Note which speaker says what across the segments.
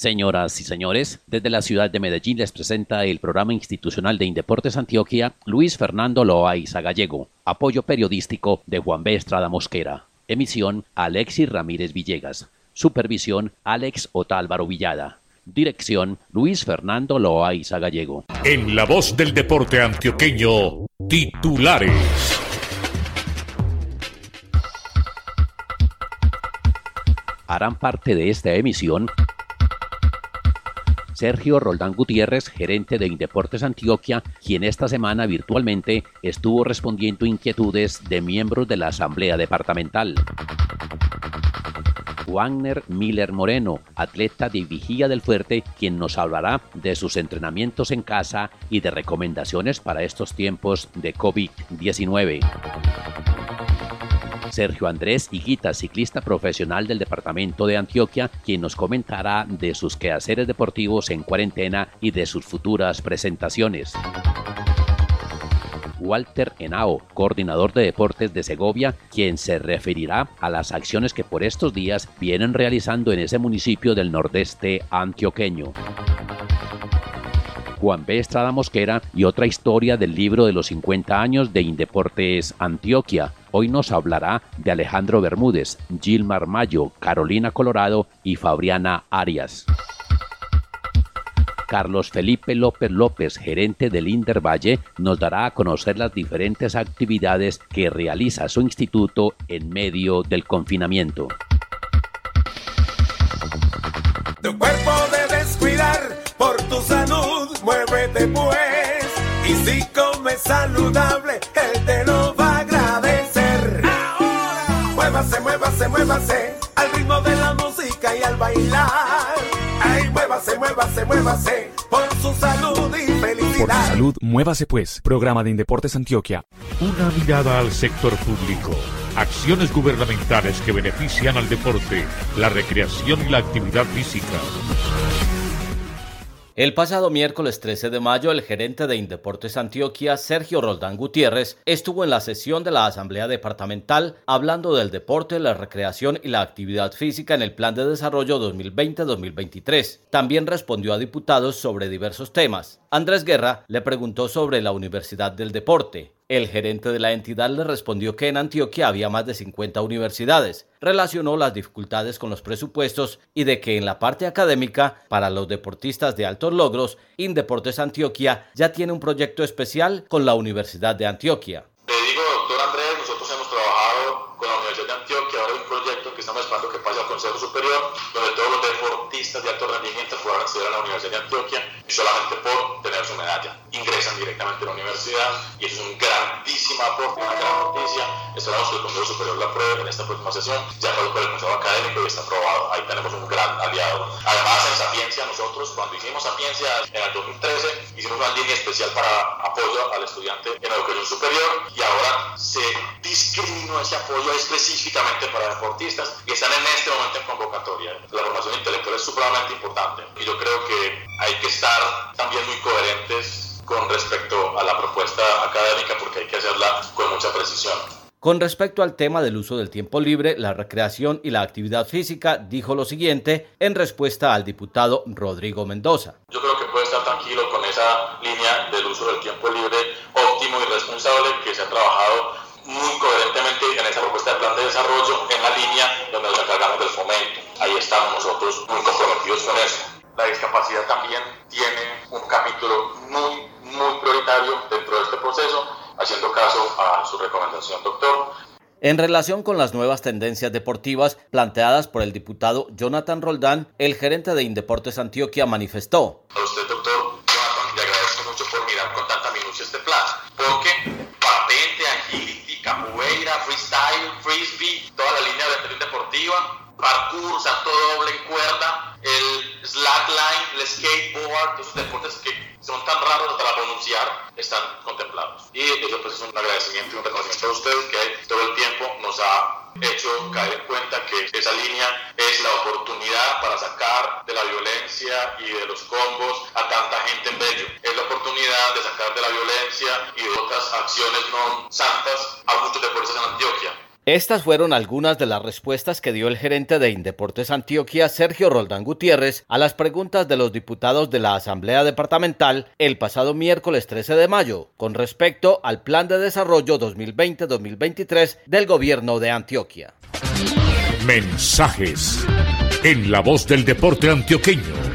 Speaker 1: Señoras y señores, desde la ciudad de Medellín les presenta el programa institucional de Indeportes Antioquia Luis Fernando Loaiza Gallego, apoyo periodístico de Juan B. Estrada Mosquera, emisión Alexis Ramírez Villegas, supervisión Alex Otálvaro Villada, dirección Luis Fernando Loaiza Gallego.
Speaker 2: En la voz del deporte antioqueño, titulares.
Speaker 1: Harán parte de esta emisión Sergio Roldán Gutiérrez, gerente de Indeportes Antioquia, quien esta semana virtualmente estuvo respondiendo inquietudes de miembros de la Asamblea Departamental. Wagner Miller Moreno, atleta de Vigía del Fuerte, quien nos hablará de sus entrenamientos en casa y de recomendaciones para estos tiempos de COVID-19. Sergio Andrés Higuita, ciclista profesional del departamento de Antioquia, quien nos comentará de sus quehaceres deportivos en cuarentena y de sus futuras presentaciones. Walter Henao, coordinador de deportes de Segovia, quien se referirá a las acciones que por estos días vienen realizando en ese municipio del nordeste antioqueño. Juan B. Estrada Mosquera y otra historia del libro de los 50 años de Indeportes Antioquia. Hoy nos hablará de Alejandro Bermúdez, Gilmar Mayo, Carolina Colorado y Fabriana Arias. Carlos Felipe López López, gerente del Inder Valle, nos dará a conocer las diferentes actividades que realiza su instituto en medio del confinamiento.
Speaker 3: Tu salud, muévete pues. Y si comes saludable, él te lo va a agradecer. Ahora, muévase, muévase, muévase, al ritmo de la música y al bailar. Ay, muévase, muévase, muévase, por su salud y felicidad.
Speaker 4: Por su salud, muévase pues. Programa de Indeportes Antioquia.
Speaker 2: Una mirada al sector público. Acciones gubernamentales que benefician al deporte, la recreación y la actividad física.
Speaker 5: El pasado miércoles 13 de mayo, el gerente de Indeportes Antioquia, Sergio Roldán Gutiérrez, estuvo en la sesión de la Asamblea Departamental hablando del deporte, la recreación y la actividad física en el Plan de Desarrollo 2020-2023. También respondió a diputados sobre diversos temas. Andrés Guerra le preguntó sobre la Universidad del Deporte. El gerente de la entidad le respondió que en Antioquia había más de 50 universidades. Relacionó las dificultades con los presupuestos y de que en la parte académica, para los deportistas de altos logros, Indeportes Antioquia ya tiene un proyecto especial con la Universidad de Antioquia.
Speaker 6: Universidad de Antioquia solamente por tener su medalla ingresan directamente a la universidad y es un grandísimo aporte, una gran noticia. Esperamos que el Consejo Superior la apruebe en esta próxima sesión. Ya pasó por el Consejo Académico y está aprobado. Ahí tenemos un gran aliado. Además, en Sapiencia, nosotros cuando hicimos Sapiencia en el 2013, hicimos una línea especial para apoyo al estudiante en educación superior y ahora se discriminó ese apoyo específicamente para deportistas que están en este momento en convocatoria. La formación intelectual es supremamente importante y yo creo que hay que estar también muy coherentes con respecto a la propuesta académica porque hay que hacerla con mucha precisión.
Speaker 5: Con respecto al tema del uso del tiempo libre, la recreación y la actividad física, dijo lo siguiente en respuesta al diputado Rodrigo Mendoza.
Speaker 6: Yo creo que puede estar tranquilo esa línea del uso del tiempo libre óptimo y responsable que se ha trabajado muy coherentemente en esa propuesta de plan de desarrollo en la línea donde nos encargamos del fomento. Ahí estamos nosotros muy comprometidos con eso. La discapacidad también tiene un capítulo muy muy prioritario dentro de este proceso, haciendo caso a su recomendación, doctor.
Speaker 5: En relación con las nuevas tendencias deportivas planteadas por el diputado Jonathan Roldán, el gerente de Indeportes Antioquia manifestó.
Speaker 6: Mucho por mirar con tanta minucia este plan, porque patente, agility, capoeira, freestyle, frisbee, toda la línea de deportiva, parkour, salto doble en cuerda, el slackline, el skateboard, esos deportes que son tan raros para pronunciar, están contemplados. Y eso pues es un agradecimiento y un reconocimiento a ustedes que todo el tiempo nos ha hecho caer en cuenta que esa línea es la oportunidad para sacar de la violencia y de los combos a tanta gente en Bello. Es la oportunidad de sacar de la violencia y de otras acciones no santas a muchos deportes en Antioquia.
Speaker 5: Estas fueron algunas de las respuestas que dio el gerente de Indeportes Antioquia, Sergio Roldán Gutiérrez, a las preguntas de los diputados de la Asamblea Departamental el pasado miércoles 13 de mayo, con respecto al Plan de Desarrollo 2020-2023 del Gobierno de Antioquia.
Speaker 2: Mensajes en la voz del deporte antioqueño.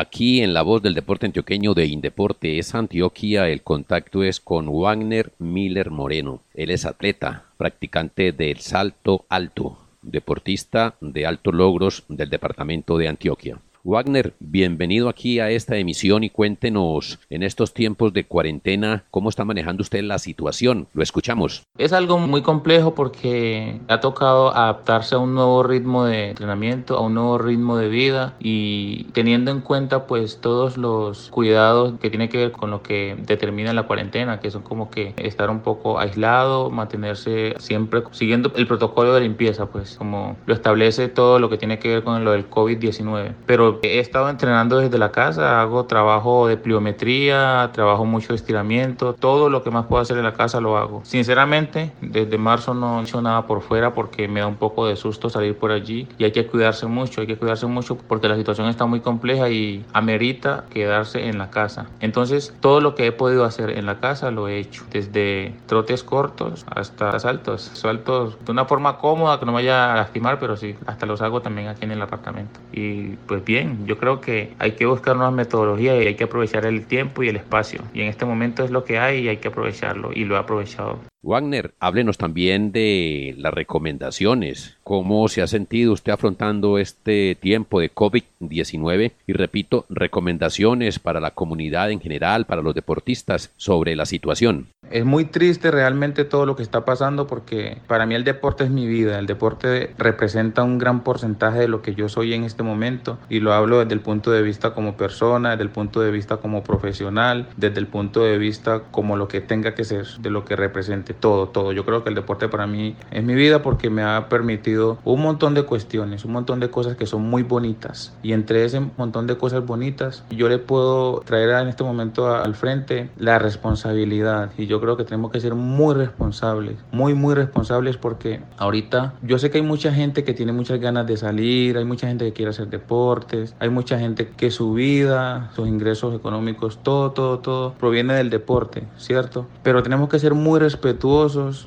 Speaker 1: Aquí en la voz del deporte antioqueño de Indeporte es Antioquia, el contacto es con Wagner Miller Moreno. Él es atleta, practicante del salto alto, deportista de altos logros del departamento de Antioquia. Wagner, bienvenido aquí a esta emisión y cuéntenos en estos tiempos de cuarentena cómo está manejando usted la situación. Lo escuchamos.
Speaker 7: Es algo muy complejo porque ha tocado adaptarse a un nuevo ritmo de entrenamiento, a un nuevo ritmo de vida y teniendo en cuenta pues todos los cuidados que tiene que ver con lo que determina la cuarentena, que son como que estar un poco aislado, mantenerse siempre siguiendo el protocolo de limpieza, pues como lo establece todo lo que tiene que ver con lo del COVID-19. Pero he estado entrenando desde la casa, hago trabajo de pliometría, trabajo mucho estiramiento, todo lo que más puedo hacer en la casa lo hago. Sinceramente, desde marzo no he hecho nada por fuera porque me da un poco de susto salir por allí y hay que cuidarse mucho, hay que cuidarse mucho porque la situación está muy compleja y amerita quedarse en la casa. Entonces, todo lo que he podido hacer en la casa lo he hecho, desde trotes cortos hasta saltos, saltos de una forma cómoda que no me vaya a lastimar, pero sí, hasta los hago también aquí en el apartamento. Y pues bien, yo creo que hay que buscar nuevas metodologías y hay que aprovechar el tiempo y el espacio. Y en este momento es lo que hay y hay que aprovecharlo y lo he aprovechado.
Speaker 1: Wagner, háblenos también de las recomendaciones. ¿Cómo se ha sentido usted afrontando este tiempo de COVID-19? Y repito, recomendaciones para la comunidad en general, para los deportistas sobre la situación.
Speaker 7: Es muy triste realmente todo lo que está pasando porque para mí el deporte es mi vida. El deporte representa un gran porcentaje de lo que yo soy en este momento y lo hablo desde el punto de vista como persona, desde el punto de vista como profesional, desde el punto de vista como lo que tenga que ser, de lo que representa todo, todo. Yo creo que el deporte para mí es mi vida porque me ha permitido un montón de cuestiones, un montón de cosas que son muy bonitas. Y entre ese montón de cosas bonitas, yo le puedo traer en este momento al frente la responsabilidad. Y yo creo que tenemos que ser muy responsables, muy, muy responsables porque ahorita yo sé que hay mucha gente que tiene muchas ganas de salir, hay mucha gente que quiere hacer deportes, hay mucha gente que su vida, sus ingresos económicos, todo, todo, todo proviene del deporte, ¿cierto? Pero tenemos que ser muy responsables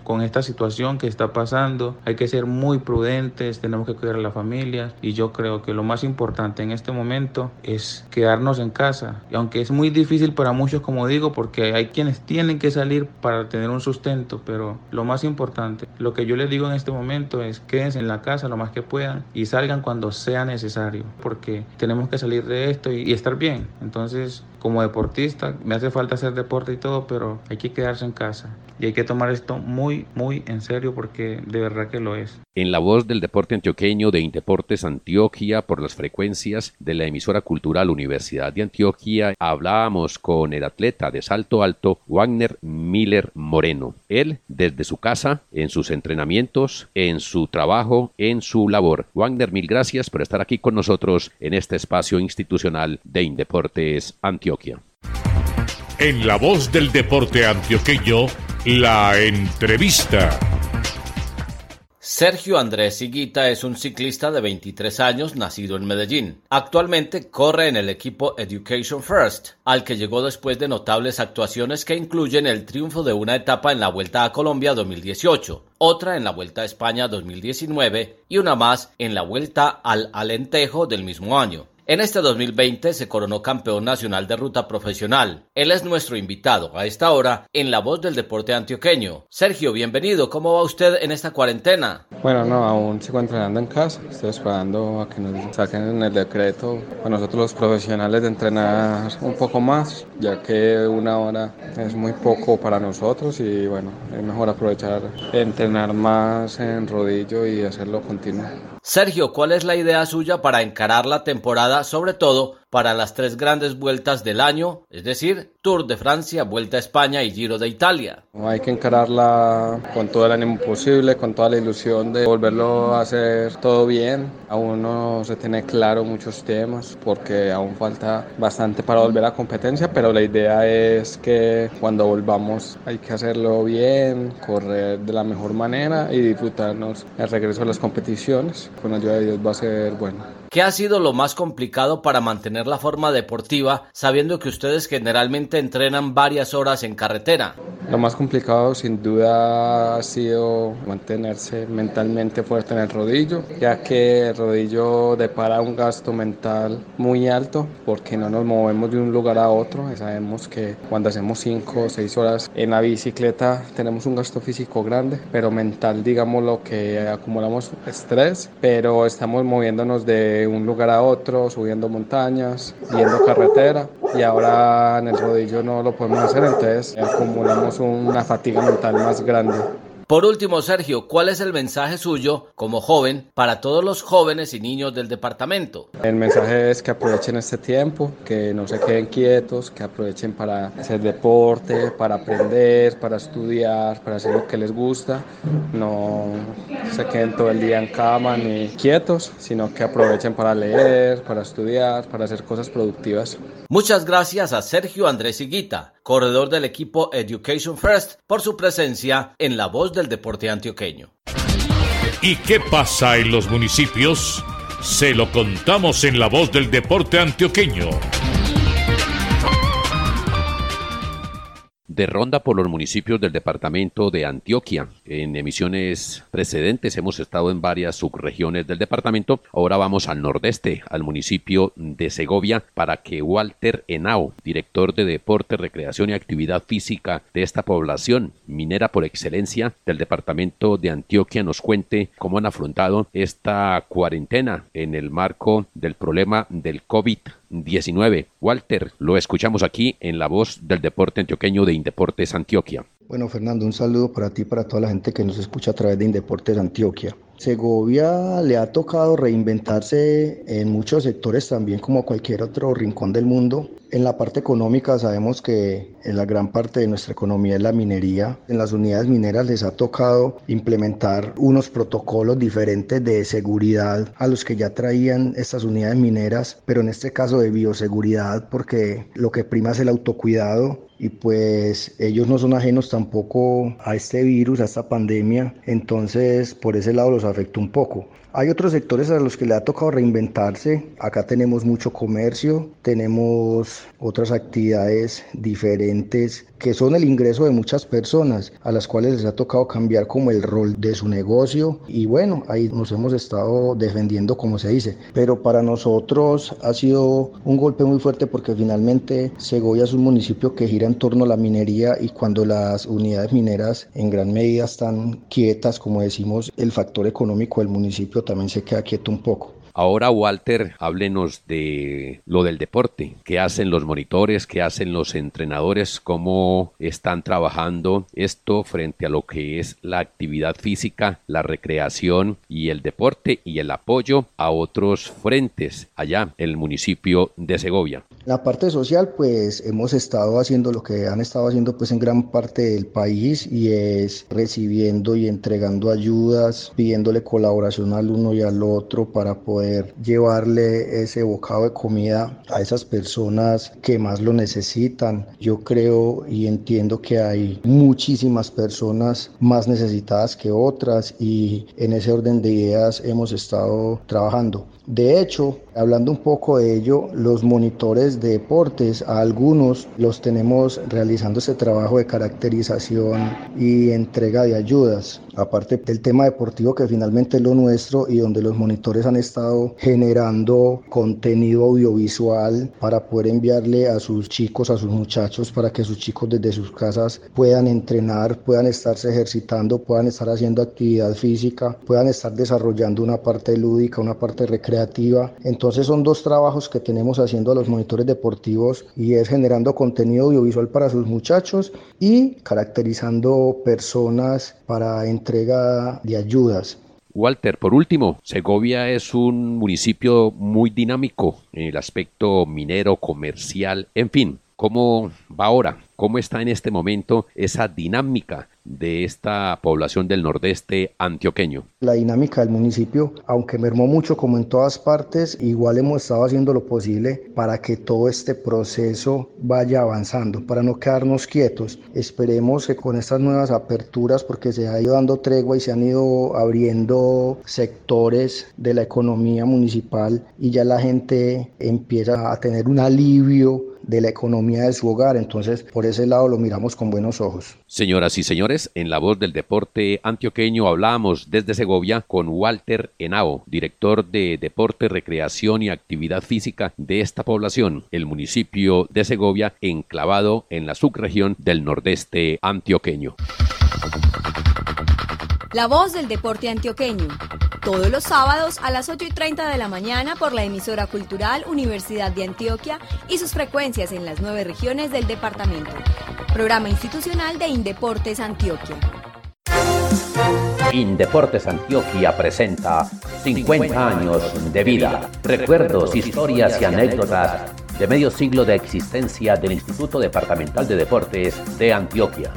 Speaker 7: con esta situación que está pasando. Hay que ser muy prudentes, tenemos que cuidar a la familia y yo creo que lo más importante en este momento es quedarnos en casa. Y aunque es muy difícil para muchos, como digo, porque hay quienes tienen que salir para tener un sustento, pero lo más importante, lo que yo les digo en este momento es quédense en la casa lo más que puedan y salgan cuando sea necesario, porque tenemos que salir de esto y, y estar bien. Entonces, como deportista, me hace falta hacer deporte y todo, pero hay que quedarse en casa. Y hay que tomar esto muy, muy en serio porque de verdad que lo es.
Speaker 1: En la voz del deporte antioqueño de Indeportes Antioquia por las frecuencias de la emisora cultural Universidad de Antioquia, hablábamos con el atleta de salto alto Wagner Miller Moreno. Él, desde su casa, en sus entrenamientos, en su trabajo, en su labor. Wagner, mil gracias por estar aquí con nosotros en este espacio institucional de Indeportes Antioquia.
Speaker 2: En la voz del deporte antioqueño, la entrevista.
Speaker 5: Sergio Andrés Higuita es un ciclista de 23 años nacido en Medellín. Actualmente corre en el equipo Education First, al que llegó después de notables actuaciones que incluyen el triunfo de una etapa en la Vuelta a Colombia 2018, otra en la Vuelta a España 2019 y una más en la Vuelta al Alentejo del mismo año. En este 2020 se coronó campeón nacional de ruta profesional. Él es nuestro invitado a esta hora en La Voz del Deporte Antioqueño. Sergio, bienvenido. ¿Cómo va usted en esta cuarentena?
Speaker 8: Bueno, no, aún sigo entrenando en casa. Estoy esperando a que nos saquen el decreto a nosotros los profesionales de entrenar un poco más, ya que una hora es muy poco para nosotros y bueno, es mejor aprovechar entrenar más en rodillo y hacerlo continuo.
Speaker 5: Sergio, ¿cuál es la idea suya para encarar la temporada, sobre todo para las tres grandes vueltas del año, es decir, Tour de Francia, Vuelta a España y Giro de Italia.
Speaker 8: Hay que encararla con todo el ánimo posible, con toda la ilusión de volverlo a hacer todo bien. Aún no se tiene claro muchos temas porque aún falta bastante para volver a competencia, pero la idea es que cuando volvamos hay que hacerlo bien, correr de la mejor manera y disfrutarnos el regreso a las competiciones. Con ayuda de Dios va a ser bueno.
Speaker 5: ¿Qué ha sido lo más complicado para mantener la forma deportiva sabiendo que ustedes generalmente entrenan varias horas en carretera?
Speaker 8: Lo más complicado sin duda ha sido mantenerse mentalmente fuerte en el rodillo, ya que el rodillo depara un gasto mental muy alto porque no nos movemos de un lugar a otro. Sabemos que cuando hacemos 5 o 6 horas en la bicicleta tenemos un gasto físico grande, pero mental digamos lo que acumulamos estrés, pero estamos moviéndonos de un lugar a otro, subiendo montañas, yendo carretera y ahora en el rodillo no lo podemos hacer, entonces acumulamos una fatiga mental más grande.
Speaker 5: Por último, Sergio, ¿cuál es el mensaje suyo como joven para todos los jóvenes y niños del departamento?
Speaker 8: El mensaje es que aprovechen este tiempo, que no se queden quietos, que aprovechen para hacer deporte, para aprender, para estudiar, para hacer lo que les gusta. No se queden todo el día en cama ni quietos, sino que aprovechen para leer, para estudiar, para hacer cosas productivas.
Speaker 5: Muchas gracias a Sergio Andrés Higuita, corredor del equipo Education First, por su presencia en La Voz del Deporte Antioqueño.
Speaker 2: ¿Y qué pasa en los municipios? Se lo contamos en La Voz del Deporte Antioqueño.
Speaker 1: De ronda por los municipios del departamento de Antioquia. En emisiones precedentes hemos estado en varias subregiones del departamento. Ahora vamos al nordeste, al municipio de Segovia, para que Walter Henao, director de Deporte, Recreación y Actividad Física de esta población minera por excelencia del departamento de Antioquia, nos cuente cómo han afrontado esta cuarentena en el marco del problema del COVID 19. Walter, lo escuchamos aquí en la voz del deporte antioqueño de Indeportes Antioquia.
Speaker 9: Bueno, Fernando, un saludo para ti y para toda la gente que nos escucha a través de Indeportes Antioquia. Segovia le ha tocado reinventarse en muchos sectores también como cualquier otro rincón del mundo. En la parte económica sabemos que en la gran parte de nuestra economía es la minería. En las unidades mineras les ha tocado implementar unos protocolos diferentes de seguridad a los que ya traían estas unidades mineras, pero en este caso de bioseguridad porque lo que prima es el autocuidado y pues ellos no son ajenos tampoco a este virus, a esta pandemia, entonces por ese lado los afectó un poco. Hay otros sectores a los que le ha tocado reinventarse. Acá tenemos mucho comercio, tenemos otras actividades diferentes que son el ingreso de muchas personas a las cuales les ha tocado cambiar como el rol de su negocio y bueno, ahí nos hemos estado defendiendo como se dice. Pero para nosotros ha sido un golpe muy fuerte porque finalmente Segovia es un municipio que gira en torno a la minería y cuando las unidades mineras en gran medida están quietas, como decimos, el factor económico del municipio también se queda quieto un poco.
Speaker 1: Ahora, Walter, háblenos de lo del deporte. ¿Qué hacen los monitores? ¿Qué hacen los entrenadores? ¿Cómo están trabajando esto frente a lo que es la actividad física, la recreación y el deporte y el apoyo a otros frentes allá el municipio de Segovia?
Speaker 9: La parte social, pues hemos estado haciendo lo que han estado haciendo pues en gran parte del país y es recibiendo y entregando ayudas, pidiéndole colaboración al uno y al otro para poder llevarle ese bocado de comida a esas personas que más lo necesitan. Yo creo y entiendo que hay muchísimas personas más necesitadas que otras y en ese orden de ideas hemos estado trabajando. De hecho, hablando un poco de ello, los monitores de deportes, a algunos los tenemos realizando ese trabajo de caracterización y entrega de ayudas. Aparte del tema deportivo que finalmente es lo nuestro y donde los monitores han estado generando contenido audiovisual para poder enviarle a sus chicos, a sus muchachos, para que sus chicos desde sus casas puedan entrenar, puedan estarse ejercitando, puedan estar haciendo actividad física, puedan estar desarrollando una parte lúdica, una parte recreativa entonces son dos trabajos que tenemos haciendo a los monitores deportivos y es generando contenido audiovisual para sus muchachos y caracterizando personas para entrega de ayudas.
Speaker 1: Walter, por último, Segovia es un municipio muy dinámico en el aspecto minero, comercial, en fin. ¿Cómo va ahora? ¿Cómo está en este momento esa dinámica de esta población del nordeste antioqueño?
Speaker 9: La dinámica del municipio, aunque mermó mucho como en todas partes, igual hemos estado haciendo lo posible para que todo este proceso vaya avanzando, para no quedarnos quietos. Esperemos que con estas nuevas aperturas, porque se ha ido dando tregua y se han ido abriendo sectores de la economía municipal y ya la gente empieza a tener un alivio de la economía de su hogar. Entonces, por ese lado lo miramos con buenos ojos.
Speaker 1: Señoras y señores, en la voz del deporte antioqueño hablamos desde Segovia con Walter Henao, director de Deporte, Recreación y Actividad Física de esta población, el municipio de Segovia, enclavado en la subregión del nordeste antioqueño.
Speaker 10: La voz del deporte antioqueño. Todos los sábados a las 8 y 30 de la mañana por la emisora cultural Universidad de Antioquia y sus frecuencias en las nueve regiones del departamento. Programa institucional de Indeportes Antioquia.
Speaker 1: Indeportes Antioquia presenta 50 años de vida, recuerdos, historias y anécdotas de medio siglo de existencia del Instituto Departamental de Deportes de Antioquia.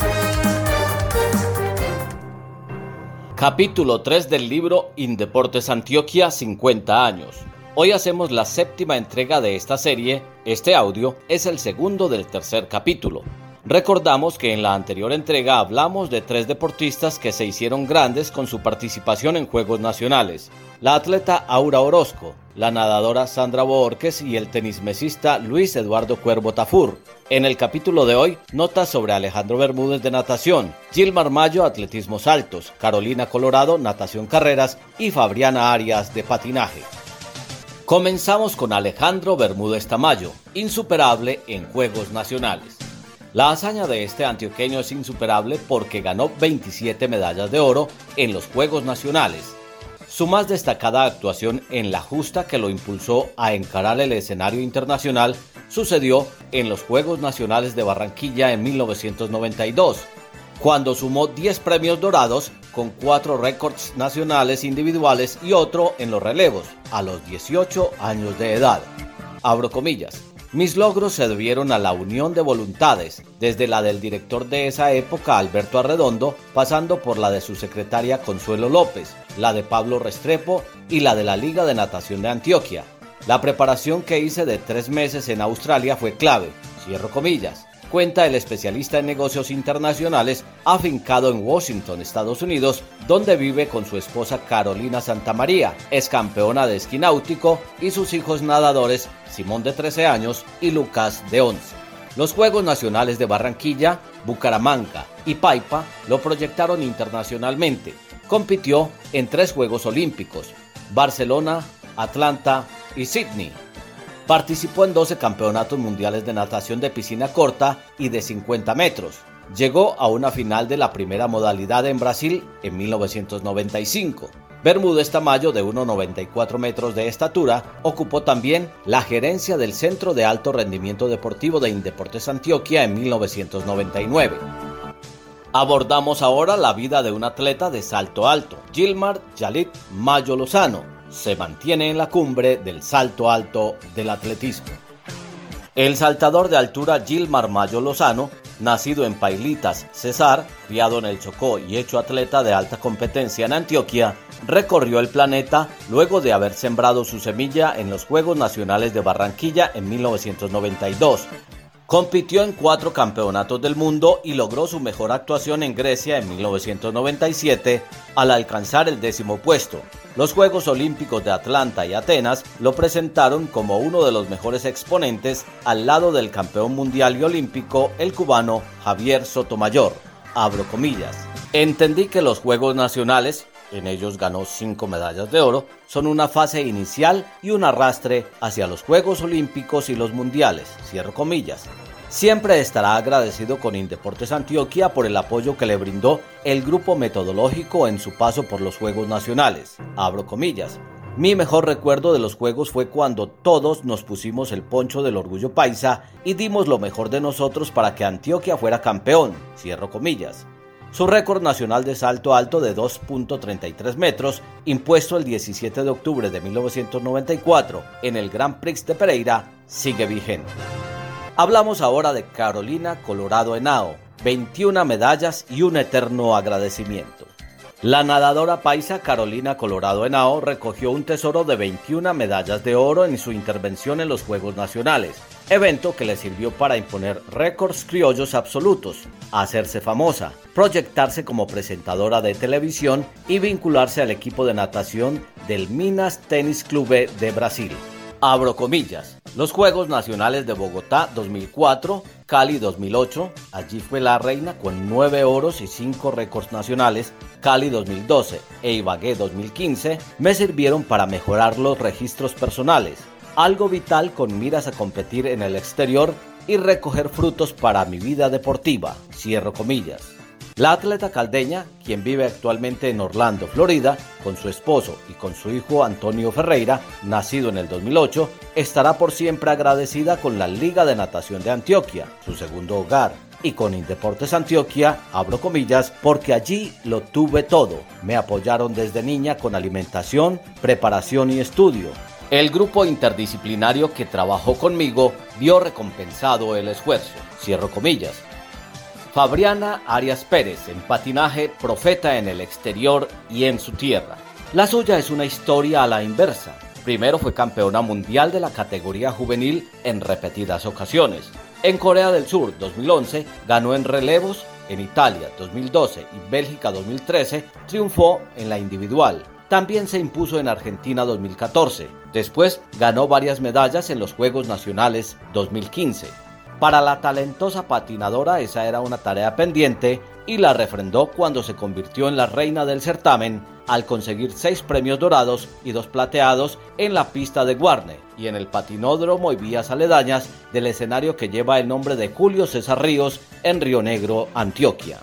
Speaker 5: Capítulo 3 del libro Indeportes Antioquia 50 años. Hoy hacemos la séptima entrega de esta serie. Este audio es el segundo del tercer capítulo. Recordamos que en la anterior entrega hablamos de tres deportistas que se hicieron grandes con su participación en Juegos Nacionales. La atleta Aura Orozco, la nadadora Sandra Borges y el tenismesista Luis Eduardo Cuervo Tafur. En el capítulo de hoy, notas sobre Alejandro Bermúdez de natación, Gilmar Mayo atletismo saltos, Carolina Colorado natación carreras y Fabriana Arias de patinaje. Comenzamos con Alejandro Bermúdez Tamayo, insuperable en Juegos Nacionales. La hazaña de este antioqueño es insuperable porque ganó 27 medallas de oro en los Juegos Nacionales. Su más destacada actuación en la justa que lo impulsó a encarar el escenario internacional sucedió en los Juegos Nacionales de Barranquilla en 1992, cuando sumó 10 premios dorados con 4 récords nacionales individuales y otro en los relevos, a los 18 años de edad. Abro comillas. Mis logros se debieron a la unión de voluntades, desde la del director de esa época, Alberto Arredondo, pasando por la de su secretaria Consuelo López, la de Pablo Restrepo y la de la Liga de Natación de Antioquia. La preparación que hice de tres meses en Australia fue clave, cierro comillas, cuenta el especialista en negocios internacionales afincado en Washington, Estados Unidos, donde vive con su esposa Carolina Santamaría, es campeona de esquí náutico y sus hijos nadadores Simón de 13 años y Lucas de 11. Los Juegos Nacionales de Barranquilla, Bucaramanga y Paipa lo proyectaron internacionalmente. Compitió en tres Juegos Olímpicos, Barcelona, Atlanta y Sydney. Participó en 12 campeonatos mundiales de natación de piscina corta y de 50 metros. Llegó a una final de la primera modalidad en Brasil en 1995. Bermúdez Tamayo, de 1,94 metros de estatura, ocupó también la gerencia del Centro de Alto Rendimiento Deportivo de Indeportes Antioquia en 1999. Abordamos ahora la vida de un atleta de salto alto, Gilmar Yalit Mayo Lozano, se mantiene en la cumbre del salto alto del atletismo. El saltador de altura Gilmar Mayo Lozano, nacido en Pailitas, Cesar, criado en el Chocó y hecho atleta de alta competencia en Antioquia, recorrió el planeta luego de haber sembrado su semilla en los Juegos Nacionales de Barranquilla en 1992, Compitió en cuatro campeonatos del mundo y logró su mejor actuación en Grecia en 1997 al alcanzar el décimo puesto. Los Juegos Olímpicos de Atlanta y Atenas lo presentaron como uno de los mejores exponentes al lado del campeón mundial y olímpico, el cubano Javier Sotomayor. Abro comillas. Entendí que los Juegos Nacionales en ellos ganó cinco medallas de oro, son una fase inicial y un arrastre hacia los Juegos Olímpicos y los Mundiales. Siempre estará agradecido con Indeportes Antioquia por el apoyo que le brindó el grupo metodológico en su paso por los Juegos Nacionales, abro comillas. Mi mejor recuerdo de los Juegos fue cuando todos nos pusimos el poncho del orgullo paisa y dimos lo mejor de nosotros para que Antioquia fuera campeón. Su récord nacional de salto alto de 2.33 metros, impuesto el 17 de octubre de 1994 en el Grand Prix de Pereira, sigue vigente. Hablamos ahora de Carolina Colorado Henao, 21 medallas y un eterno agradecimiento. La nadadora paisa Carolina Colorado Henao recogió un tesoro de 21 medallas de oro en su intervención en los Juegos Nacionales, evento que le sirvió para imponer récords criollos absolutos, hacerse famosa, proyectarse como presentadora de televisión y vincularse al equipo de natación del Minas Tennis Clube de Brasil. Abro comillas. Los Juegos Nacionales de Bogotá 2004, Cali 2008, allí fue la reina con 9 oros y 5 récords nacionales, Cali 2012 e Ibagué 2015 me sirvieron para mejorar los registros personales, algo vital con miras a competir en el exterior y recoger frutos para mi vida deportiva, cierro comillas. La atleta caldeña, quien vive actualmente en Orlando, Florida, con su esposo y con su hijo Antonio Ferreira, nacido en el 2008, estará por siempre agradecida con la Liga de Natación de Antioquia, su segundo hogar, y con Indeportes Antioquia, abro comillas, porque allí lo tuve todo. Me apoyaron desde niña con alimentación, preparación y estudio. El grupo interdisciplinario que trabajó conmigo vio recompensado el esfuerzo. Cierro comillas. Fabriana Arias Pérez en patinaje profeta en el exterior y en su tierra. La suya es una historia a la inversa. Primero fue campeona mundial de la categoría juvenil en repetidas ocasiones. En Corea del Sur 2011 ganó en relevos, en Italia 2012 y Bélgica 2013 triunfó en la individual. También se impuso en Argentina 2014. Después ganó varias medallas en los Juegos Nacionales 2015. Para la talentosa patinadora esa era una tarea pendiente y la refrendó cuando se convirtió en la reina del certamen al conseguir seis premios dorados y dos plateados en la pista de Guarne y en el patinódromo y vías aledañas del escenario que lleva el nombre de Julio César Ríos en Río Negro, Antioquia.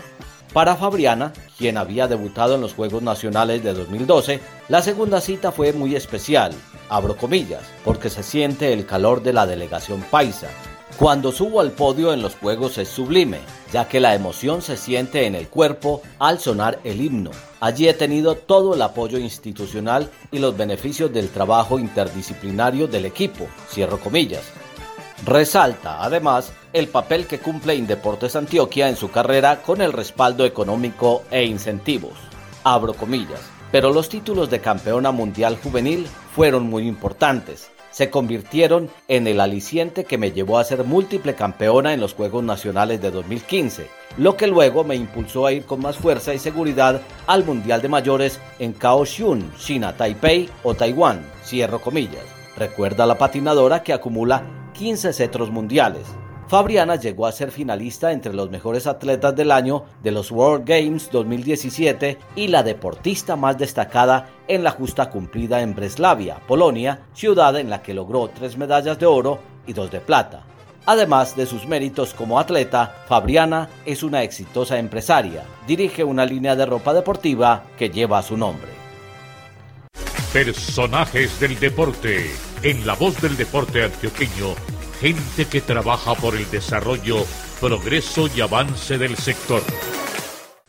Speaker 5: Para Fabriana, quien había debutado en los Juegos Nacionales de 2012, la segunda cita fue muy especial, abro comillas, porque se siente el calor de la delegación paisa, cuando subo al podio en los Juegos es sublime, ya que la emoción se siente en el cuerpo al sonar el himno. Allí he tenido todo el apoyo institucional y los beneficios del trabajo interdisciplinario del equipo, cierro comillas. Resalta, además, el papel que cumple Indeportes Antioquia en su carrera con el respaldo económico e incentivos. Abro comillas. Pero los títulos de campeona mundial juvenil fueron muy importantes, se convirtieron en el aliciente que me llevó a ser múltiple campeona en los Juegos Nacionales de 2015, lo que luego me impulsó a ir con más fuerza y seguridad al Mundial de Mayores en Kaohsiung, China, Taipei o Taiwán, cierro comillas. Recuerda la patinadora que acumula 15 cetros mundiales. Fabriana llegó a ser finalista entre los mejores atletas del año de los World Games 2017 y la deportista más destacada en la justa cumplida en Breslavia, Polonia, ciudad en la que logró tres medallas de oro y dos de plata. Además de sus méritos como atleta, Fabriana es una exitosa empresaria. Dirige una línea de ropa deportiva que lleva su nombre.
Speaker 2: Personajes del deporte. En la voz del deporte antioqueño gente que trabaja por el desarrollo, progreso y avance del sector.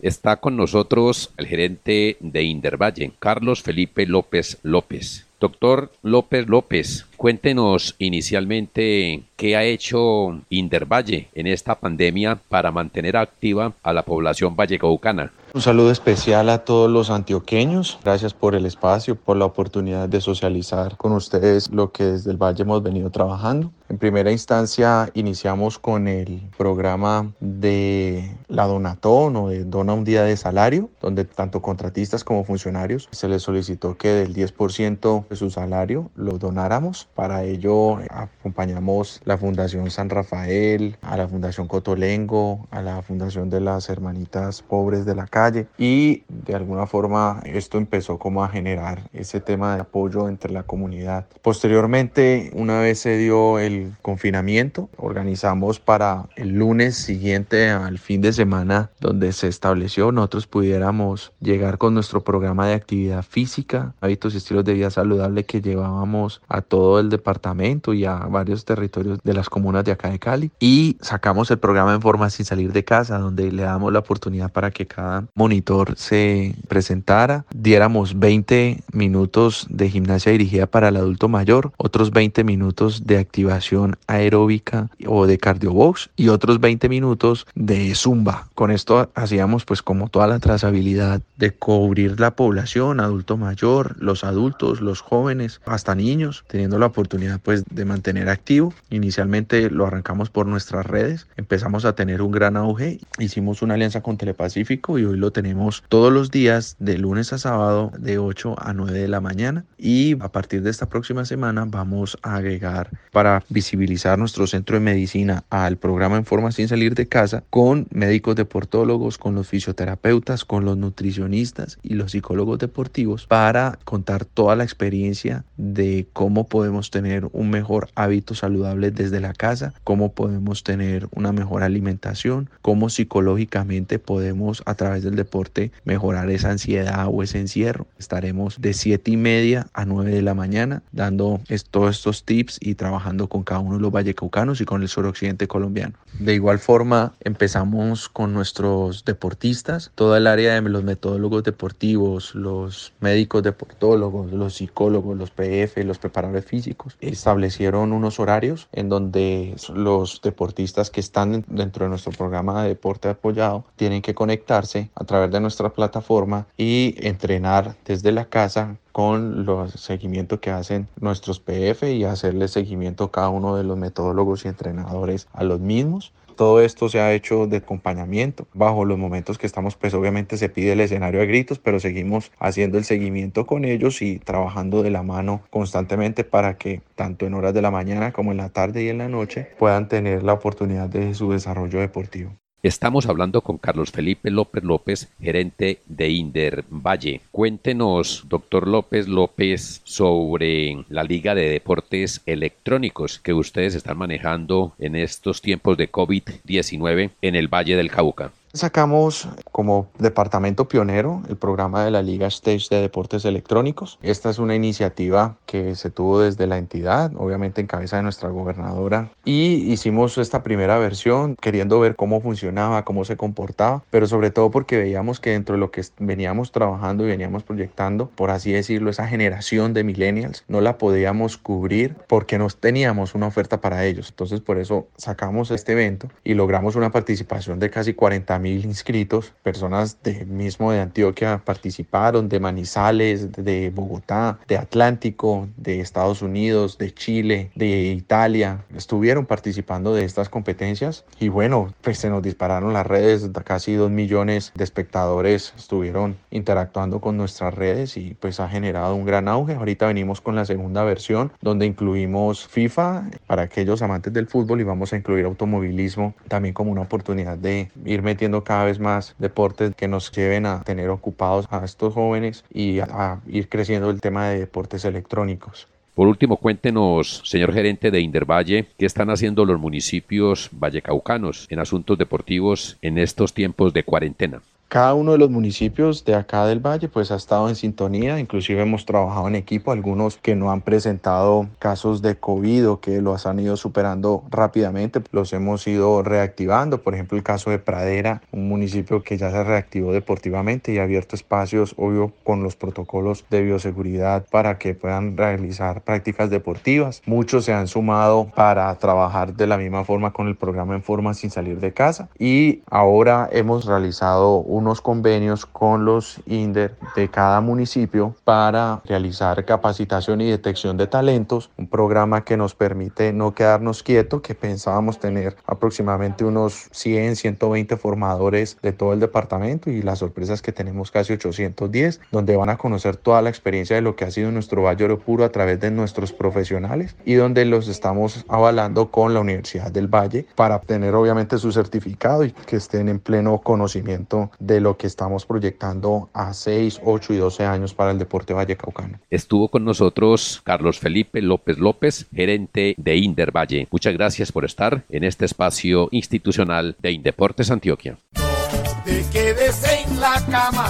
Speaker 1: Está con nosotros el gerente de Indervalle, Carlos Felipe López López. Doctor López López, cuéntenos inicialmente qué ha hecho Indervalle en esta pandemia para mantener activa a la población vallecaucana.
Speaker 11: Un saludo especial a todos los antioqueños. Gracias por el espacio, por la oportunidad de socializar con ustedes lo que desde el Valle hemos venido trabajando. En primera instancia iniciamos con el programa de la Donatón o de Dona un día de salario, donde tanto contratistas como funcionarios se les solicitó que del 10% de su salario lo donáramos. Para ello acompañamos la Fundación San Rafael, a la Fundación Cotolengo, a la Fundación de las Hermanitas Pobres de la Casa y de alguna forma esto empezó como a generar ese tema de apoyo entre la comunidad. Posteriormente, una vez se dio el confinamiento. Organizamos para el lunes siguiente al fin de semana donde se estableció nosotros pudiéramos llegar con nuestro programa de actividad física, hábitos y estilos de vida saludable que llevábamos a todo el departamento y a varios territorios de las comunas de acá de Cali. Y sacamos el programa en forma sin salir de casa, donde le damos la oportunidad para que cada monitor se presentara, diéramos 20 minutos de gimnasia dirigida para el adulto mayor, otros 20 minutos de activación aeróbica o de cardiobox y otros 20 minutos de zumba. Con esto hacíamos pues como toda la trazabilidad de cubrir la población, adulto mayor, los adultos, los jóvenes, hasta niños, teniendo la oportunidad pues de mantener activo. Inicialmente lo arrancamos por nuestras redes, empezamos a tener un gran auge, hicimos una alianza con Telepacífico y hoy lo tenemos todos los días de lunes a sábado de 8 a 9 de la mañana y a partir de esta próxima semana vamos a agregar para visibilizar nuestro centro de medicina al programa en forma sin salir de casa con médicos deportólogos, con los fisioterapeutas, con los nutricionistas y los psicólogos deportivos para contar toda la experiencia de cómo podemos tener un mejor hábito saludable desde la casa, cómo podemos tener una mejor alimentación, cómo psicológicamente podemos a través del deporte mejorar esa ansiedad o ese encierro. Estaremos de 7 y media a 9 de la mañana dando todos estos tips y trabajando con cada uno de los vallecaucanos y con el suroccidente colombiano. De igual forma empezamos con nuestros deportistas, toda el área de los metodólogos deportivos, los médicos deportólogos, los psicólogos, los PF, los preparadores físicos, establecieron unos horarios en donde los deportistas que están dentro de nuestro programa de deporte apoyado tienen que conectarse a través de nuestra plataforma y entrenar desde la casa con los seguimientos que hacen nuestros PF y hacerle seguimiento a cada uno de los metodólogos y entrenadores a los mismos. Todo esto se ha hecho de acompañamiento. Bajo los momentos que estamos, pues obviamente se pide el escenario de gritos, pero seguimos haciendo el seguimiento con ellos y trabajando de la mano constantemente para que tanto en horas de la mañana como en la tarde y en la noche puedan tener la oportunidad de su desarrollo deportivo.
Speaker 1: Estamos hablando con Carlos Felipe López López, gerente de Inder Valle. Cuéntenos, doctor López López, sobre la Liga de Deportes Electrónicos que ustedes están manejando en estos tiempos de COVID-19 en el Valle del Cauca.
Speaker 11: Sacamos como departamento pionero el programa de la Liga Stage de Deportes Electrónicos. Esta es una iniciativa que se tuvo desde la entidad, obviamente en cabeza de nuestra gobernadora, y hicimos esta primera versión queriendo ver cómo funcionaba, cómo se comportaba, pero sobre todo porque veíamos que dentro de lo que veníamos trabajando y veníamos proyectando, por así decirlo, esa generación de millennials, no la podíamos cubrir porque no teníamos una oferta para ellos. Entonces por eso sacamos este evento y logramos una participación de casi 40 mil inscritos, personas de mismo de Antioquia participaron, de Manizales, de Bogotá, de Atlántico, de Estados Unidos, de Chile, de Italia, estuvieron participando de estas competencias y bueno, pues se nos dispararon las redes, casi dos millones de espectadores estuvieron interactuando con nuestras redes y pues ha generado un gran auge. Ahorita venimos con la segunda versión donde incluimos FIFA para aquellos amantes del fútbol y vamos a incluir automovilismo también como una oportunidad de ir metiendo cada vez más deportes que nos lleven a tener ocupados a estos jóvenes y a, ir creciendo el tema de deportes electrónicos.
Speaker 1: Por último, cuéntenos, señor gerente de Indervalle, qué están haciendo los municipios vallecaucanos en asuntos deportivos en estos tiempos de cuarentena.
Speaker 11: Cada uno de los municipios de acá del valle pues ha estado en sintonía, inclusive hemos trabajado en equipo, algunos que no han presentado casos de COVID o que los han ido superando rápidamente, los hemos ido reactivando, por ejemplo el caso de Pradera, un municipio que ya se reactivó deportivamente y ha abierto espacios, obvio, con los protocolos de bioseguridad para que puedan realizar prácticas deportivas. Muchos se han sumado para trabajar de la misma forma con el programa en forma sin salir de casa. Y ahora hemos realizado un unos convenios con los INDER de cada municipio para realizar capacitación y detección de talentos, un programa que nos permite no quedarnos quietos, que pensábamos tener aproximadamente unos 100, 120 formadores de todo el departamento y las sorpresas que tenemos casi 810, donde van a conocer toda la experiencia de lo que ha sido nuestro Valle Oro Puro a través de nuestros profesionales y donde los estamos avalando con la Universidad del Valle para obtener obviamente su certificado y que estén en pleno conocimiento de de lo que estamos proyectando a 6, 8 y 12 años para el deporte vallecaucano.
Speaker 1: Estuvo con nosotros Carlos Felipe López López, gerente de Inder Valle. Muchas gracias por estar en este espacio institucional de Indeportes Antioquia.
Speaker 3: No te quedes en la cama,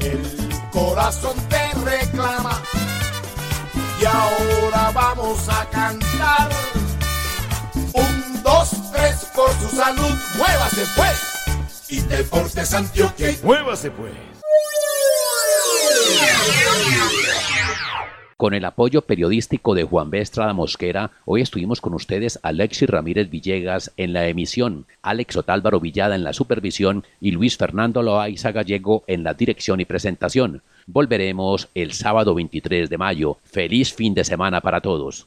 Speaker 3: el corazón te reclama. Y ahora vamos a cantar. Un, dos, tres, por su salud, muévase pues. Y Deportes Antioquia. Muévase pues.
Speaker 1: Con el apoyo periodístico de Juan B. Estrada Mosquera, hoy estuvimos con ustedes Alexis Ramírez Villegas en la emisión, Alex Otálvaro Villada en la supervisión y Luis Fernando Loaiza Gallego en la dirección y presentación. Volveremos el sábado 23 de mayo. Feliz fin de semana para todos.